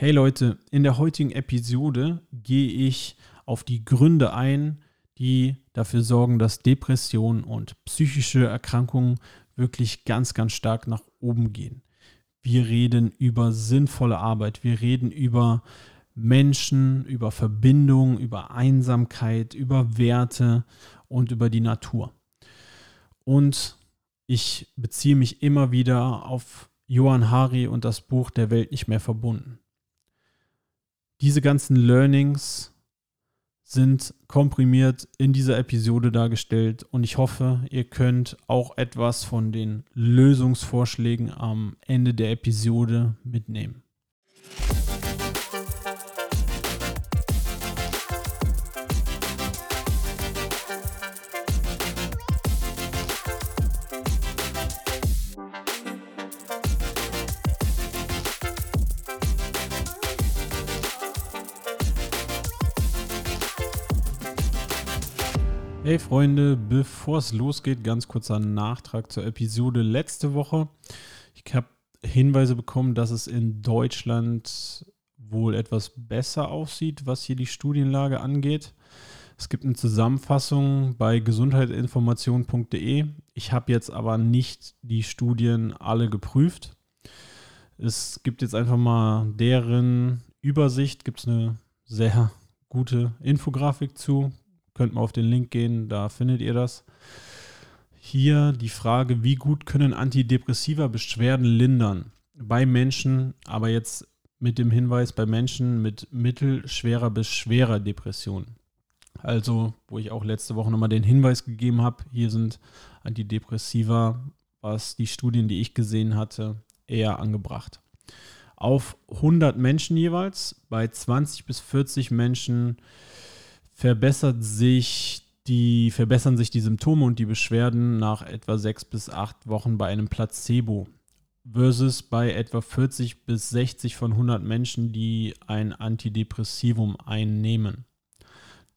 Hey Leute, in der heutigen Episode gehe ich auf die Gründe ein, die dafür sorgen, dass Depressionen und psychische Erkrankungen wirklich ganz, ganz stark nach oben gehen. Wir reden über sinnvolle Arbeit, wir reden über Menschen, über Verbindung, über Einsamkeit, über Werte und über die Natur. Und ich beziehe mich immer wieder auf Johann Hari und das Buch Der Welt nicht mehr verbunden. Diese ganzen Learnings sind komprimiert in dieser Episode dargestellt und ich hoffe, ihr könnt auch etwas von den Lösungsvorschlägen am Ende der Episode mitnehmen. Hey Freunde, bevor es losgeht, ganz kurzer Nachtrag zur Episode letzte Woche. Ich habe Hinweise bekommen, dass es in Deutschland wohl etwas besser aussieht, was hier die Studienlage angeht. Es gibt eine Zusammenfassung bei gesundheitsinformation.de. Ich habe jetzt aber nicht die Studien alle geprüft. Es gibt jetzt einfach mal deren Übersicht, gibt es eine sehr gute Infografik zu, Könnt mal auf den Link gehen, da findet ihr das. Hier die Frage, wie gut können Antidepressiva Beschwerden lindern? Bei Menschen, aber jetzt mit dem Hinweis bei Menschen mit mittelschwerer bis schwerer Depression. Also, wo ich auch letzte Woche nochmal den Hinweis gegeben habe, hier sind Antidepressiva, was die Studien, die ich gesehen hatte, eher angebracht. Auf 100 Menschen jeweils, bei 20 bis 40 Menschen verbessert sich die, verbessern sich die Symptome und die Beschwerden nach etwa sechs bis acht Wochen bei einem Placebo versus bei etwa 40 bis 60 von 100 Menschen, die ein Antidepressivum einnehmen.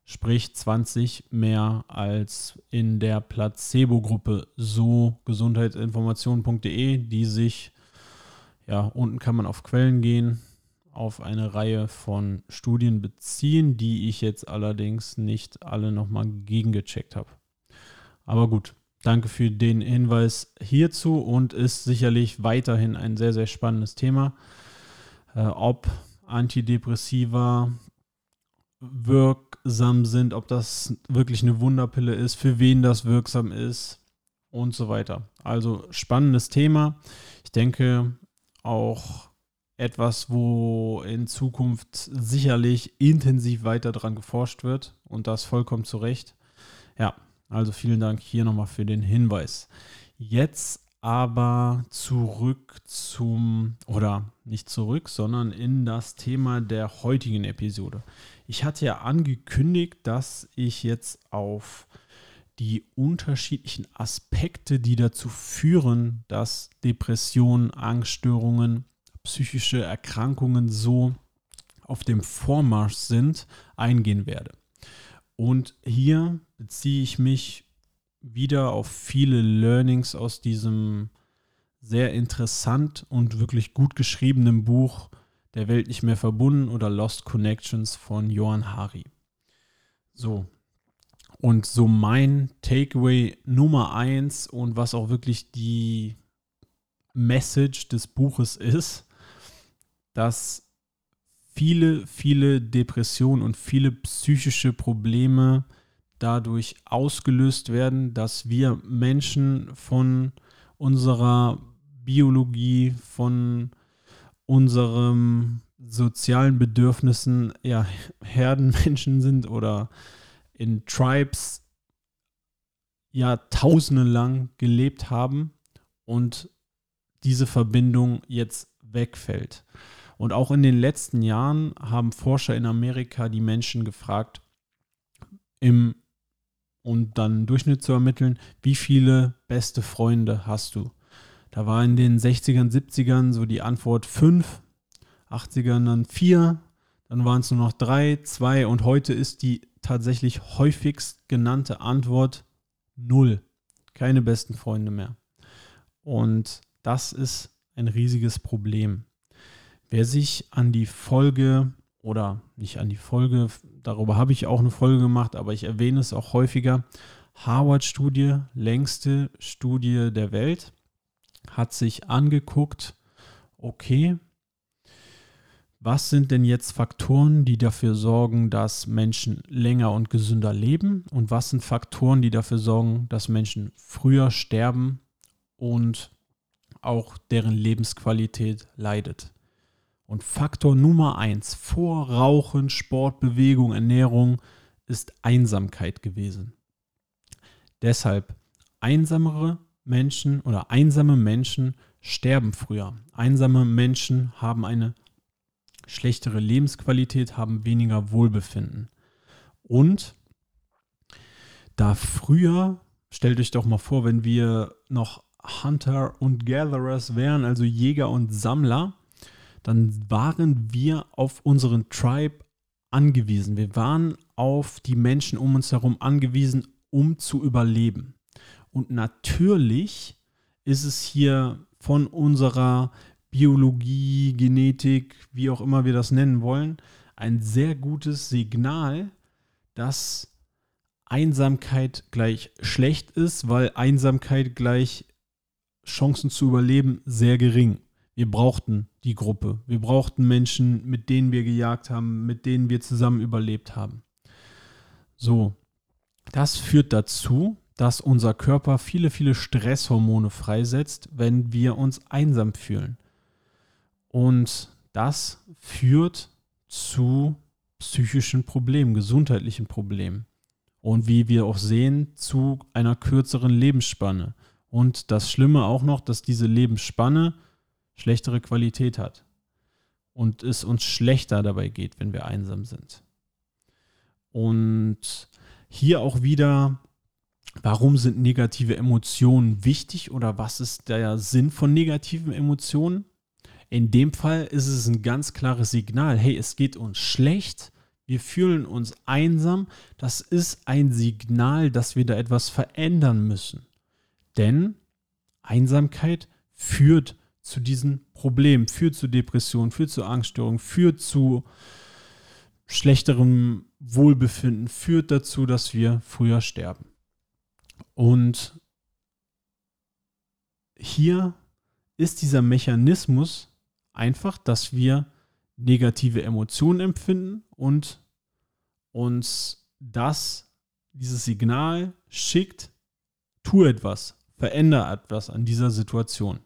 Sprich 20 mehr als in der Placebo-Gruppe. So gesundheitsinformation.de, die sich, ja, unten kann man auf Quellen gehen, auf eine Reihe von Studien beziehen, die ich jetzt allerdings nicht alle nochmal gegengecheckt habe. Aber gut, danke für den Hinweis hierzu und ist sicherlich weiterhin ein sehr, sehr spannendes Thema. Äh, ob Antidepressiva wirksam sind, ob das wirklich eine Wunderpille ist, für wen das wirksam ist und so weiter. Also spannendes Thema. Ich denke auch etwas, wo in Zukunft sicherlich intensiv weiter dran geforscht wird und das vollkommen zu Recht. Ja, also vielen Dank hier nochmal für den Hinweis. Jetzt aber zurück zum, oder nicht zurück, sondern in das Thema der heutigen Episode. Ich hatte ja angekündigt, dass ich jetzt auf die unterschiedlichen Aspekte, die dazu führen, dass Depressionen, Angststörungen psychische Erkrankungen so auf dem Vormarsch sind, eingehen werde. Und hier beziehe ich mich wieder auf viele Learnings aus diesem sehr interessant und wirklich gut geschriebenen Buch Der Welt nicht mehr verbunden oder Lost Connections von Johann Hari. So. Und so mein Takeaway Nummer eins und was auch wirklich die Message des Buches ist, dass viele, viele Depressionen und viele psychische Probleme dadurch ausgelöst werden, dass wir Menschen von unserer Biologie, von unseren sozialen Bedürfnissen ja Herdenmenschen sind oder in Tribes Jahrtausende lang gelebt haben und diese Verbindung jetzt wegfällt. Und auch in den letzten Jahren haben Forscher in Amerika die Menschen gefragt, im, um dann einen Durchschnitt zu ermitteln, wie viele beste Freunde hast du? Da war in den 60ern, 70ern so die Antwort 5, 80ern dann 4, dann waren es nur noch 3, 2 und heute ist die tatsächlich häufigst genannte Antwort 0. Keine besten Freunde mehr. Und das ist ein riesiges Problem. Wer sich an die Folge oder nicht an die Folge, darüber habe ich auch eine Folge gemacht, aber ich erwähne es auch häufiger. Harvard-Studie, längste Studie der Welt, hat sich angeguckt, okay, was sind denn jetzt Faktoren, die dafür sorgen, dass Menschen länger und gesünder leben? Und was sind Faktoren, die dafür sorgen, dass Menschen früher sterben und auch deren Lebensqualität leidet? Und Faktor Nummer eins vor Rauchen, Sport, Bewegung, Ernährung ist Einsamkeit gewesen. Deshalb einsamere Menschen oder einsame Menschen sterben früher. Einsame Menschen haben eine schlechtere Lebensqualität, haben weniger Wohlbefinden. Und da früher, stellt euch doch mal vor, wenn wir noch Hunter und Gatherers wären, also Jäger und Sammler, dann waren wir auf unseren Tribe angewiesen. Wir waren auf die Menschen um uns herum angewiesen, um zu überleben. Und natürlich ist es hier von unserer Biologie, Genetik, wie auch immer wir das nennen wollen, ein sehr gutes Signal, dass Einsamkeit gleich schlecht ist, weil Einsamkeit gleich Chancen zu überleben sehr gering wir brauchten die Gruppe. Wir brauchten Menschen, mit denen wir gejagt haben, mit denen wir zusammen überlebt haben. So, das führt dazu, dass unser Körper viele, viele Stresshormone freisetzt, wenn wir uns einsam fühlen. Und das führt zu psychischen Problemen, gesundheitlichen Problemen. Und wie wir auch sehen, zu einer kürzeren Lebensspanne. Und das Schlimme auch noch, dass diese Lebensspanne schlechtere Qualität hat und es uns schlechter dabei geht, wenn wir einsam sind. Und hier auch wieder, warum sind negative Emotionen wichtig oder was ist der Sinn von negativen Emotionen? In dem Fall ist es ein ganz klares Signal, hey, es geht uns schlecht, wir fühlen uns einsam, das ist ein Signal, dass wir da etwas verändern müssen. Denn Einsamkeit führt zu diesen Problemen, führt zu Depressionen, führt zu Angststörungen, führt zu schlechterem Wohlbefinden, führt dazu, dass wir früher sterben. Und hier ist dieser Mechanismus einfach, dass wir negative Emotionen empfinden und uns das, dieses Signal schickt, tu etwas, verändere etwas an dieser Situation.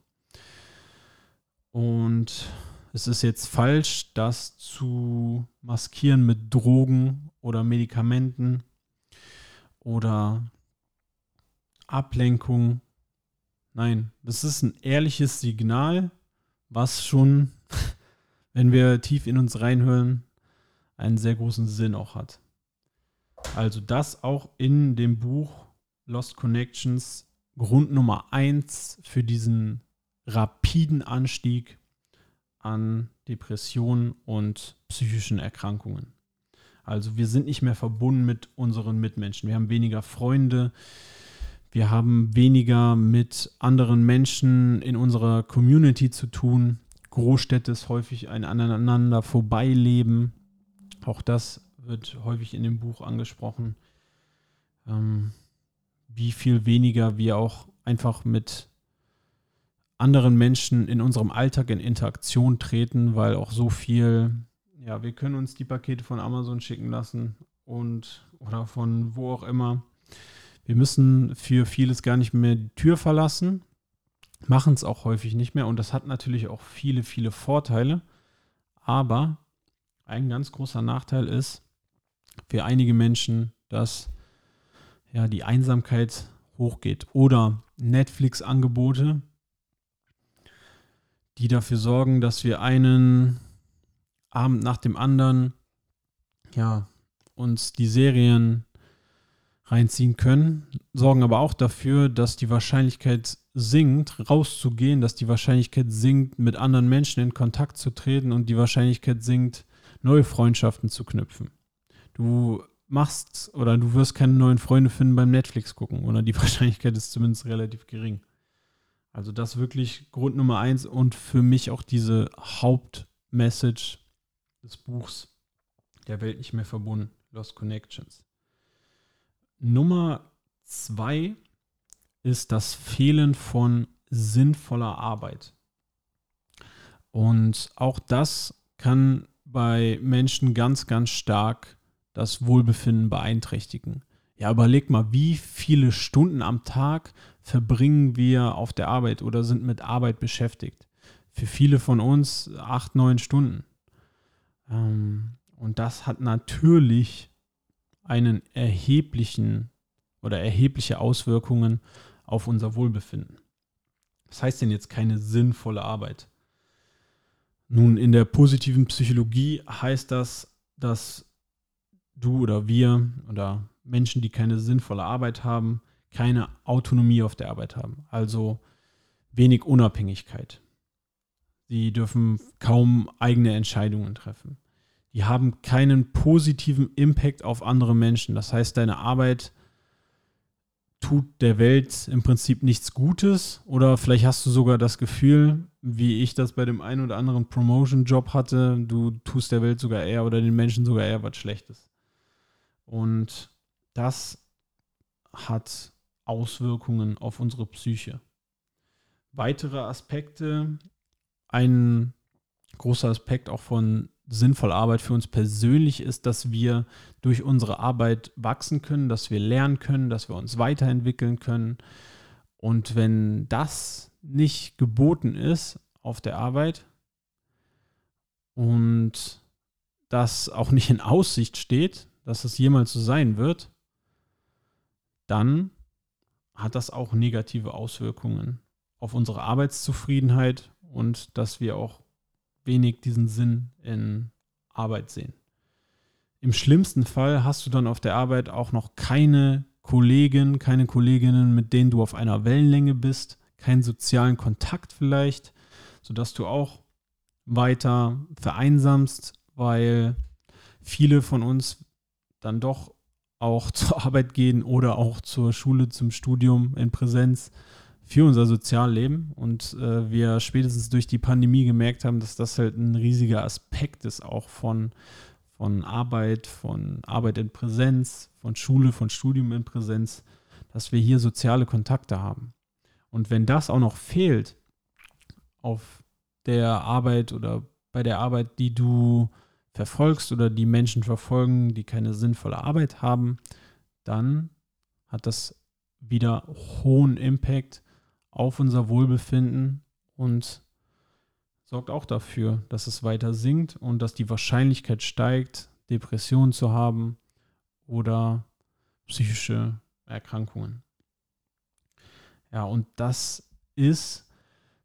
Und es ist jetzt falsch, das zu maskieren mit Drogen oder Medikamenten oder Ablenkung. Nein, das ist ein ehrliches Signal, was schon, wenn wir tief in uns reinhören, einen sehr großen Sinn auch hat. Also das auch in dem Buch Lost Connections Grund Nummer 1 für diesen rapiden Anstieg an Depressionen und psychischen Erkrankungen. Also wir sind nicht mehr verbunden mit unseren Mitmenschen. Wir haben weniger Freunde. Wir haben weniger mit anderen Menschen in unserer Community zu tun. Großstädte ist häufig ein aneinander vorbeileben. Auch das wird häufig in dem Buch angesprochen. Ähm, wie viel weniger wir auch einfach mit anderen Menschen in unserem Alltag in Interaktion treten, weil auch so viel, ja, wir können uns die Pakete von Amazon schicken lassen und oder von wo auch immer. Wir müssen für vieles gar nicht mehr die Tür verlassen, machen es auch häufig nicht mehr und das hat natürlich auch viele, viele Vorteile. Aber ein ganz großer Nachteil ist für einige Menschen, dass ja die Einsamkeit hochgeht oder Netflix-Angebote, die dafür sorgen, dass wir einen Abend nach dem anderen ja, uns die Serien reinziehen können, sorgen aber auch dafür, dass die Wahrscheinlichkeit sinkt, rauszugehen, dass die Wahrscheinlichkeit sinkt, mit anderen Menschen in Kontakt zu treten und die Wahrscheinlichkeit sinkt, neue Freundschaften zu knüpfen. Du machst oder du wirst keine neuen Freunde finden beim Netflix gucken oder die Wahrscheinlichkeit ist zumindest relativ gering. Also das wirklich Grund Nummer eins und für mich auch diese Hauptmechanismus Message des Buchs Der Welt nicht mehr verbunden, Lost Connections. Nummer zwei ist das Fehlen von sinnvoller Arbeit. Und auch das kann bei Menschen ganz, ganz stark das Wohlbefinden beeinträchtigen. Ja, überleg mal, wie viele Stunden am Tag verbringen wir auf der Arbeit oder sind mit Arbeit beschäftigt? Für viele von uns acht, neun Stunden. Ähm, und das hat natürlich einen erheblichen oder erhebliche Auswirkungen auf unser Wohlbefinden. Was heißt denn jetzt keine sinnvolle Arbeit? Nun, in der positiven Psychologie heißt das, dass du oder wir oder Menschen, die keine sinnvolle Arbeit haben, keine Autonomie auf der Arbeit haben. Also wenig Unabhängigkeit. Sie dürfen kaum eigene Entscheidungen treffen. Die haben keinen positiven Impact auf andere Menschen. Das heißt, deine Arbeit tut der Welt im Prinzip nichts Gutes oder vielleicht hast du sogar das Gefühl, wie ich das bei dem einen oder anderen Promotion-Job hatte, du tust der Welt sogar eher oder den Menschen sogar eher was Schlechtes. Und das hat Auswirkungen auf unsere Psyche. Weitere Aspekte, ein großer Aspekt auch von sinnvoller Arbeit für uns persönlich ist, dass wir durch unsere Arbeit wachsen können, dass wir lernen können, dass wir uns weiterentwickeln können. Und wenn das nicht geboten ist auf der Arbeit und das auch nicht in Aussicht steht, dass es jemals so sein wird, dann hat das auch negative Auswirkungen auf unsere Arbeitszufriedenheit und dass wir auch wenig diesen Sinn in Arbeit sehen. Im schlimmsten Fall hast du dann auf der Arbeit auch noch keine Kollegen, keine Kolleginnen, mit denen du auf einer Wellenlänge bist, keinen sozialen Kontakt vielleicht, sodass du auch weiter vereinsamst, weil viele von uns dann doch auch zur Arbeit gehen oder auch zur Schule, zum Studium in Präsenz für unser Sozialleben und äh, wir spätestens durch die Pandemie gemerkt haben, dass das halt ein riesiger Aspekt ist, auch von, von Arbeit, von Arbeit in Präsenz, von Schule, von Studium in Präsenz, dass wir hier soziale Kontakte haben. Und wenn das auch noch fehlt auf der Arbeit oder bei der Arbeit, die du verfolgst oder die Menschen verfolgen, die keine sinnvolle Arbeit haben, dann hat das wieder hohen Impact auf unser Wohlbefinden und sorgt auch dafür, dass es weiter sinkt und dass die Wahrscheinlichkeit steigt, Depressionen zu haben oder psychische Erkrankungen. Ja, und das ist,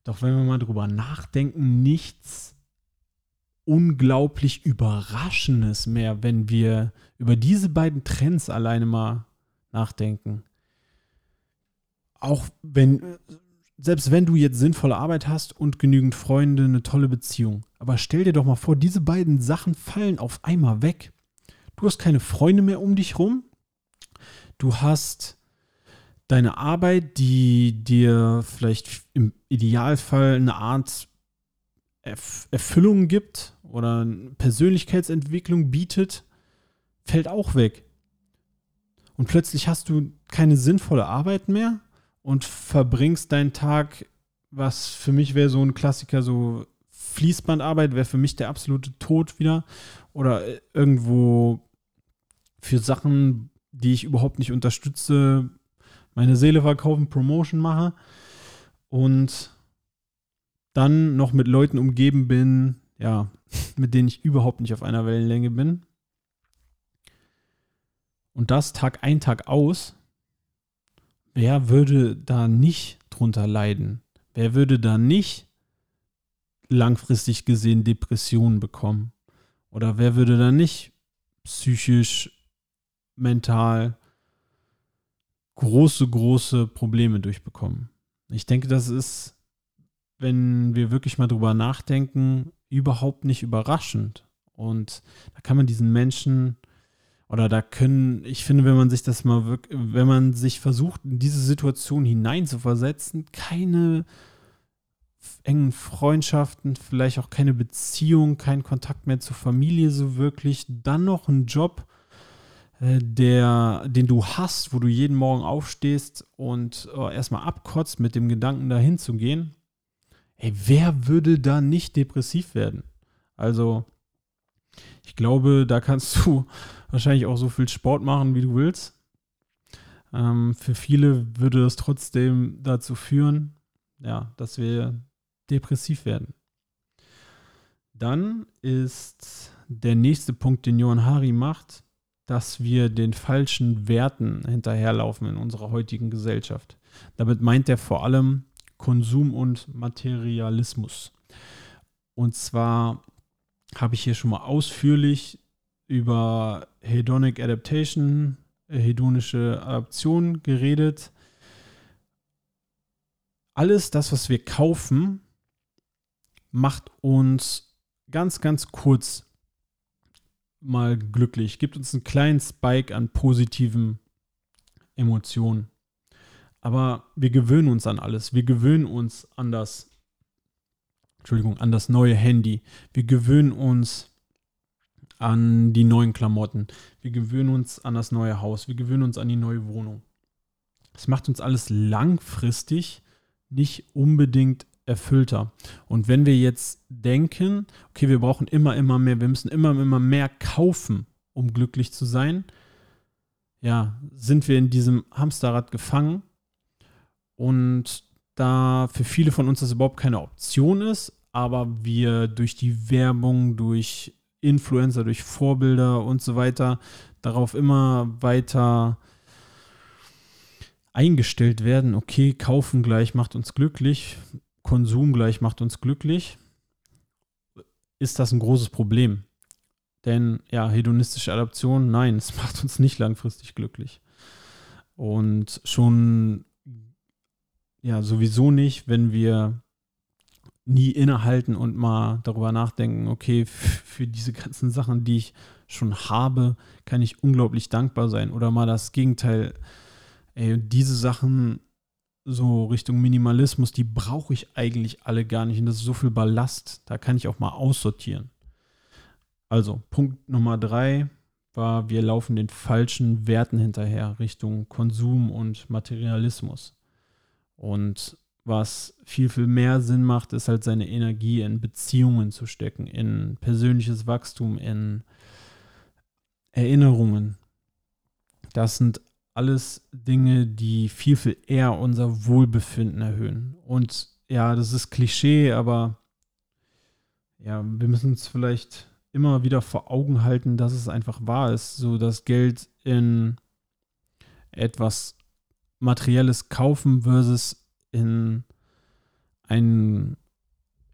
doch wenn wir mal drüber nachdenken, nichts unglaublich Überraschendes mehr, wenn wir über diese beiden Trends alleine mal nachdenken. Auch wenn, selbst wenn du jetzt sinnvolle Arbeit hast und genügend Freunde, eine tolle Beziehung. Aber stell dir doch mal vor, diese beiden Sachen fallen auf einmal weg. Du hast keine Freunde mehr um dich rum. Du hast deine Arbeit, die dir vielleicht im Idealfall eine Art Erfüllung gibt oder Persönlichkeitsentwicklung bietet, fällt auch weg. Und plötzlich hast du keine sinnvolle Arbeit mehr und verbringst deinen Tag, was für mich wäre so ein Klassiker, so Fließbandarbeit wäre für mich der absolute Tod wieder. Oder irgendwo für Sachen, die ich überhaupt nicht unterstütze, meine Seele verkaufen, Promotion mache. Und dann noch mit Leuten umgeben bin, ja, mit denen ich überhaupt nicht auf einer Wellenlänge bin. Und das Tag ein, Tag aus. Wer würde da nicht drunter leiden? Wer würde da nicht langfristig gesehen Depressionen bekommen? Oder wer würde da nicht psychisch, mental große, große Probleme durchbekommen? Ich denke, das ist wenn wir wirklich mal drüber nachdenken, überhaupt nicht überraschend. Und da kann man diesen Menschen oder da können, ich finde, wenn man sich das mal wirklich, wenn man sich versucht, in diese Situation hineinzuversetzen, keine engen Freundschaften, vielleicht auch keine Beziehung, keinen Kontakt mehr zur Familie so wirklich, dann noch einen Job, äh, der, den du hast, wo du jeden Morgen aufstehst und äh, erstmal abkotzt mit dem Gedanken, dahin zu gehen. Ey, wer würde da nicht depressiv werden? Also, ich glaube, da kannst du wahrscheinlich auch so viel Sport machen, wie du willst. Ähm, für viele würde das trotzdem dazu führen, ja, dass wir depressiv werden. Dann ist der nächste Punkt, den Johann Hari macht, dass wir den falschen Werten hinterherlaufen in unserer heutigen Gesellschaft. Damit meint er vor allem Konsum und Materialismus. Und zwar habe ich hier schon mal ausführlich über Hedonic Adaptation, hedonische Adaption geredet. Alles das, was wir kaufen, macht uns ganz, ganz kurz mal glücklich, gibt uns einen kleinen Spike an positiven Emotionen. Aber wir gewöhnen uns an alles. Wir gewöhnen uns an das, Entschuldigung, an das neue Handy. Wir gewöhnen uns an die neuen Klamotten. Wir gewöhnen uns an das neue Haus. Wir gewöhnen uns an die neue Wohnung. Es macht uns alles langfristig nicht unbedingt erfüllter. Und wenn wir jetzt denken, okay, wir brauchen immer, immer mehr, wir müssen immer, immer mehr kaufen, um glücklich zu sein, ja, sind wir in diesem Hamsterrad gefangen. Und da für viele von uns das überhaupt keine Option ist, aber wir durch die Werbung, durch Influencer, durch Vorbilder und so weiter darauf immer weiter eingestellt werden, okay, kaufen gleich macht uns glücklich, Konsum gleich macht uns glücklich, ist das ein großes Problem. Denn ja, hedonistische Adaption, nein, es macht uns nicht langfristig glücklich. Und schon ja, sowieso nicht, wenn wir nie innehalten und mal darüber nachdenken, okay, für diese ganzen Sachen, die ich schon habe, kann ich unglaublich dankbar sein. Oder mal das Gegenteil, ey, diese Sachen so Richtung Minimalismus, die brauche ich eigentlich alle gar nicht. Und das ist so viel Ballast. Da kann ich auch mal aussortieren. Also, Punkt Nummer drei war, wir laufen den falschen Werten hinterher, Richtung Konsum und Materialismus. Und was viel, viel mehr Sinn macht, ist halt seine Energie in Beziehungen zu stecken, in persönliches Wachstum, in Erinnerungen. Das sind alles Dinge, die viel, viel eher unser Wohlbefinden erhöhen. Und ja, das ist Klischee, aber ja, wir müssen uns vielleicht immer wieder vor Augen halten, dass es einfach wahr ist, so das Geld in etwas Materielles kaufen versus in ein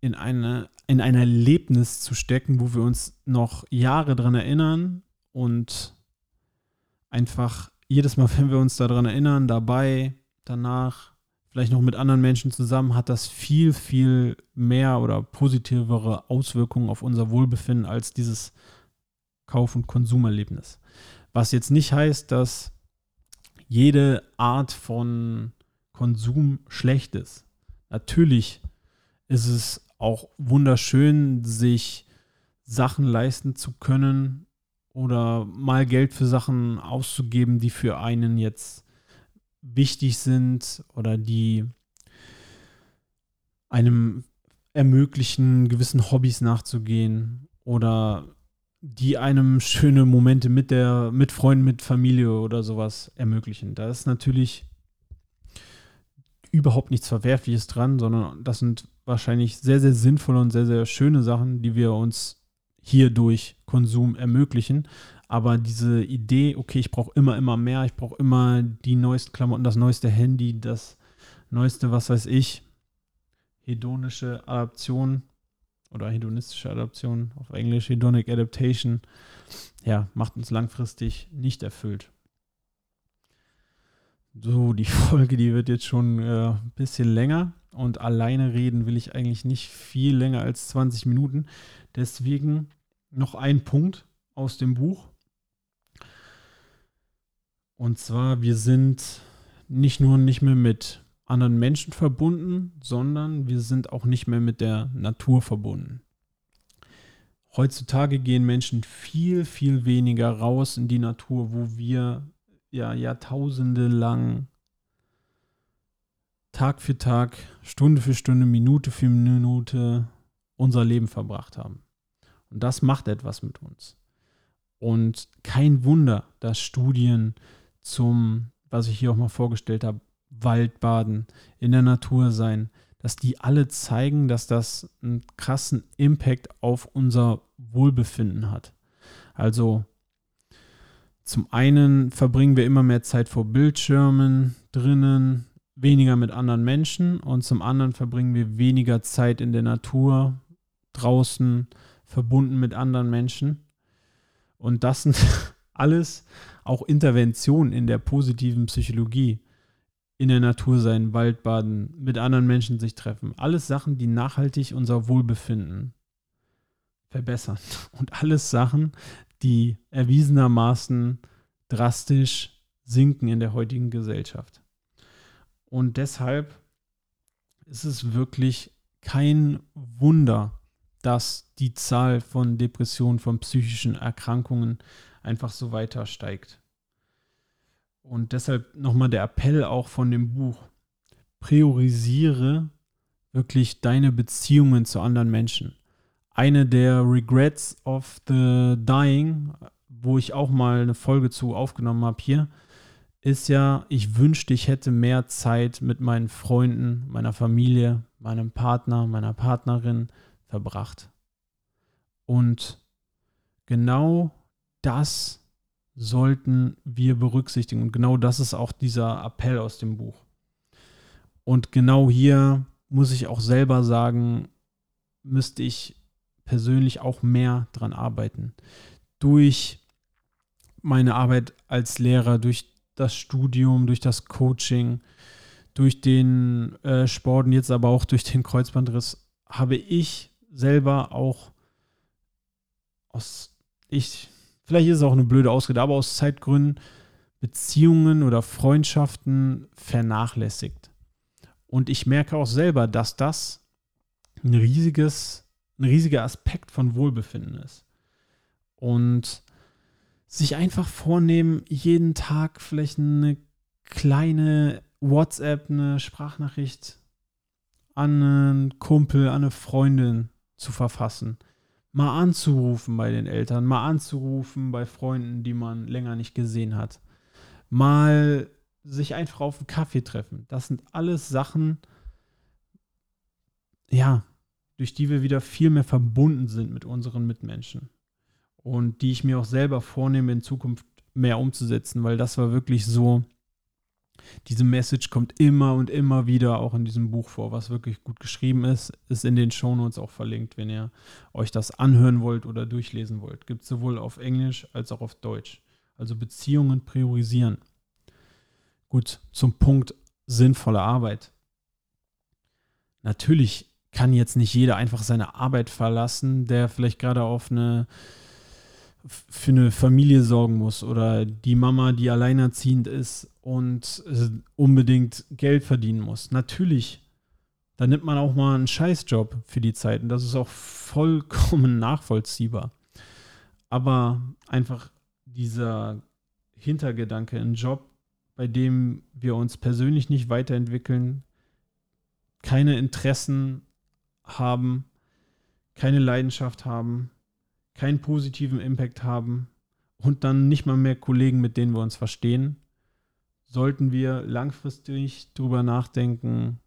in eine in ein Erlebnis zu stecken, wo wir uns noch Jahre dran erinnern und einfach jedes Mal, wenn wir uns daran erinnern, dabei, danach, vielleicht noch mit anderen Menschen zusammen, hat das viel, viel mehr oder positivere Auswirkungen auf unser Wohlbefinden als dieses Kauf- und Konsumerlebnis. Was jetzt nicht heißt, dass jede Art von Konsum schlecht ist. Natürlich ist es auch wunderschön, sich Sachen leisten zu können, oder mal Geld für Sachen auszugeben, die für einen jetzt wichtig sind oder die einem ermöglichen, gewissen Hobbys nachzugehen oder die einem schöne Momente mit der, mit Freunden, mit Familie oder sowas ermöglichen. Da ist natürlich überhaupt nichts Verwerfliches dran, sondern das sind wahrscheinlich sehr, sehr sinnvolle und sehr, sehr schöne Sachen, die wir uns hier durch Konsum ermöglichen. Aber diese Idee, okay, ich brauche immer, immer mehr, ich brauche immer die neuesten Klamotten, das neueste Handy, das neueste, was weiß ich, hedonische Adaption oder hedonistische Adaption auf Englisch, Hedonic Adaptation, ja, macht uns langfristig nicht erfüllt. So, die Folge, die wird jetzt schon äh, ein bisschen länger und alleine reden will ich eigentlich nicht viel länger als 20 Minuten. Deswegen noch ein Punkt aus dem Buch. Und zwar, wir sind nicht nur nicht mehr mit anderen Menschen verbunden, sondern wir sind auch nicht mehr mit der Natur verbunden. Heutzutage gehen Menschen viel, viel weniger raus in die Natur, wo wir ja Jahrtausende lang Tag für Tag, Stunde für Stunde, Minute für Minute unser Leben verbracht haben. Und das macht etwas mit uns. Und kein Wunder, dass Studien zum, was ich hier auch mal vorgestellt habe, Waldbaden, in der Natur sein, dass die alle zeigen, dass das einen krassen Impact auf unser Wohlbefinden hat. Also zum einen verbringen wir immer mehr Zeit vor Bildschirmen drinnen, weniger mit anderen Menschen und zum anderen verbringen wir weniger Zeit in der Natur, draußen, verbunden mit anderen Menschen. Und das sind alles auch Interventionen in der positiven Psychologie. In der Natur sein, Waldbaden, mit anderen Menschen sich treffen. Alles Sachen, die nachhaltig unser Wohlbefinden verbessern. Und alles Sachen, die erwiesenermaßen drastisch sinken in der heutigen Gesellschaft. Und deshalb ist es wirklich kein Wunder, dass die Zahl von Depressionen, von psychischen Erkrankungen einfach so weiter steigt. Und deshalb nochmal der Appell auch von dem Buch. Priorisiere wirklich deine Beziehungen zu anderen Menschen. Eine der Regrets of the Dying, wo ich auch mal eine Folge zu aufgenommen habe hier, ist ja, ich wünschte, ich hätte mehr Zeit mit meinen Freunden, meiner Familie, meinem Partner, meiner Partnerin verbracht. Und genau das sollten wir berücksichtigen. Und genau das ist auch dieser Appell aus dem Buch. Und genau hier muss ich auch selber sagen, müsste ich persönlich auch mehr dran arbeiten. Durch meine Arbeit als Lehrer, durch das Studium, durch das Coaching, durch den äh, Sport jetzt aber auch durch den Kreuzbandriss habe ich selber auch aus, ich, vielleicht ist es auch eine blöde Ausrede, aber aus Zeitgründen Beziehungen oder Freundschaften vernachlässigt. Und ich merke auch selber, dass das ein riesiges, ein riesiger Aspekt von Wohlbefinden ist. Und sich einfach vornehmen, jeden Tag vielleicht eine kleine WhatsApp, eine Sprachnachricht an einen Kumpel, an eine Freundin zu verfassen. Mal anzurufen bei den Eltern, mal anzurufen bei Freunden, die man länger nicht gesehen hat. Mal sich einfach auf einen Kaffee treffen. Das sind alles Sachen, ja, durch die wir wieder viel mehr verbunden sind mit unseren Mitmenschen und die ich mir auch selber vornehme, in Zukunft mehr umzusetzen, weil das war wirklich so, diese Message kommt immer und immer wieder auch in diesem Buch vor, was wirklich gut geschrieben ist, ist in den Shownotes auch verlinkt, wenn ihr euch das anhören wollt oder durchlesen wollt. Gibt es sowohl auf Englisch als auch auf Deutsch. Also Beziehungen priorisieren. Gut, zum Punkt sinnvolle Arbeit. Natürlich kann jetzt nicht jeder einfach seine Arbeit verlassen, der vielleicht gerade auf eine für eine Familie sorgen muss oder die Mama, die alleinerziehend ist und unbedingt Geld verdienen muss. Natürlich, da nimmt man auch mal einen Scheißjob für die Zeit und das ist auch vollkommen nachvollziehbar. Aber einfach dieser Hintergedanke, ein Job, bei dem wir uns persönlich nicht weiterentwickeln, keine Interessen haben, keine Leidenschaft haben, keinen positiven Impact haben und dann nicht mal mehr Kollegen, mit denen wir uns verstehen, sollten wir langfristig drüber nachdenken.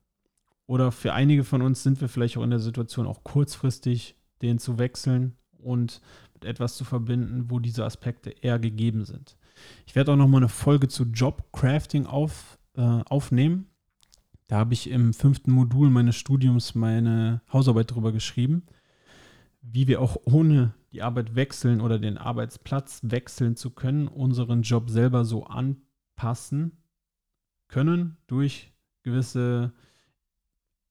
Oder für einige von uns sind wir vielleicht auch in der Situation, auch kurzfristig den zu wechseln und mit etwas zu verbinden, wo diese Aspekte eher gegeben sind. Ich werde auch noch mal eine Folge zu Jobcrafting auf, äh, aufnehmen. Da habe ich im fünften Modul meines Studiums meine Hausarbeit drüber geschrieben, wie wir auch ohne die Arbeit wechseln oder den Arbeitsplatz wechseln zu können, unseren Job selber so anpassen können durch gewisse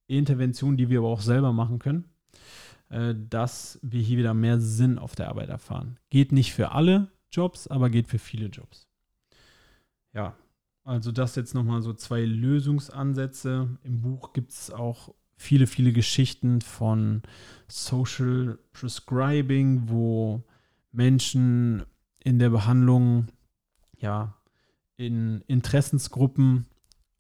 Interventionen, die wir aber auch selber machen können, äh, dass wir hier wieder mehr Sinn auf der Arbeit erfahren. Geht nicht für alle Jobs, aber geht für viele Jobs. Ja, Also das jetzt nochmal so zwei Lösungsansätze. Im Buch gibt es auch viele, viele Geschichten von Social Prescribing, wo Menschen in der Behandlung ja in Interessensgruppen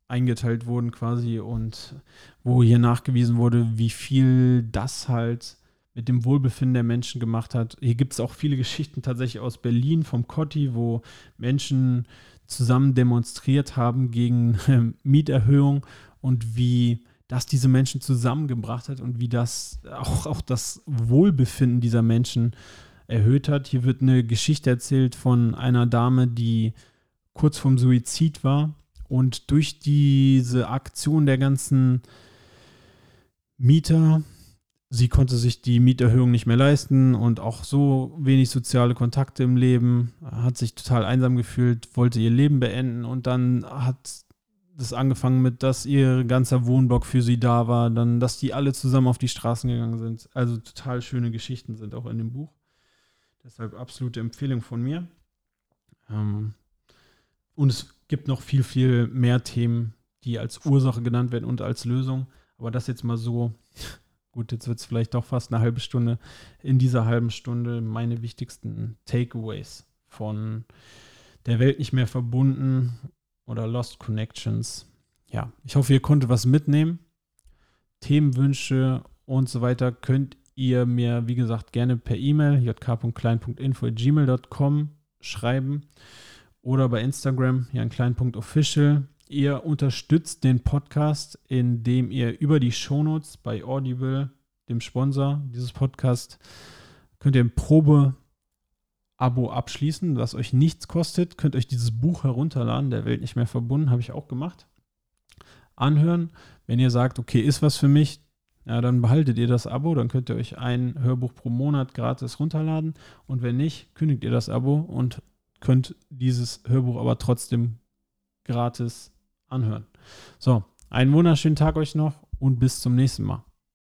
eingeteilt wurden quasi und wo hier nachgewiesen wurde, wie viel das halt mit dem Wohlbefinden der Menschen gemacht hat. Hier gibt es auch viele Geschichten tatsächlich aus Berlin vom Cotti, wo Menschen zusammen demonstriert haben gegen Mieterhöhung und wie das diese Menschen zusammengebracht hat und wie das auch, auch das Wohlbefinden dieser Menschen erhöht hat. Hier wird eine Geschichte erzählt von einer Dame, die kurz vorm Suizid war und durch diese Aktion der ganzen Mieter, sie konnte sich die Mieterhöhung nicht mehr leisten und auch so wenig soziale Kontakte im Leben, hat sich total einsam gefühlt, wollte ihr Leben beenden und dann hat das angefangen mit, dass ihr ganzer Wohnblock für sie da war, dann, dass die alle zusammen auf die Straßen gegangen sind. Also total schöne Geschichten sind auch in dem Buch. Deshalb absolute Empfehlung von mir. Ähm, und es gibt noch viel, viel mehr Themen, die als Ursache genannt werden und als Lösung. Aber das jetzt mal so, gut, jetzt wird es vielleicht doch fast eine halbe Stunde. In dieser halben Stunde meine wichtigsten Takeaways von der Welt nicht mehr verbunden oder Lost Connections. Ja, ich hoffe, ihr konntet was mitnehmen. Themenwünsche und so weiter könnt ihr mir, wie gesagt, gerne per E-Mail jk.klein.info.gmail.com schreiben oder bei Instagram, hier. Ihr unterstützt den Podcast, indem ihr über die Shownotes bei Audible, dem Sponsor dieses Podcasts, könnt ihr ein Probe Abo abschließen, was euch nichts kostet. Könnt euch dieses Buch herunterladen, der Welt nicht mehr verbunden, habe ich auch gemacht. Anhören. Wenn ihr sagt, okay, ist was für mich, ja, dann behaltet ihr das Abo, dann könnt ihr euch ein Hörbuch pro Monat gratis runterladen. Und wenn nicht, kündigt ihr das Abo und könnt dieses Hörbuch aber trotzdem gratis anhören. So, einen wunderschönen Tag euch noch und bis zum nächsten Mal.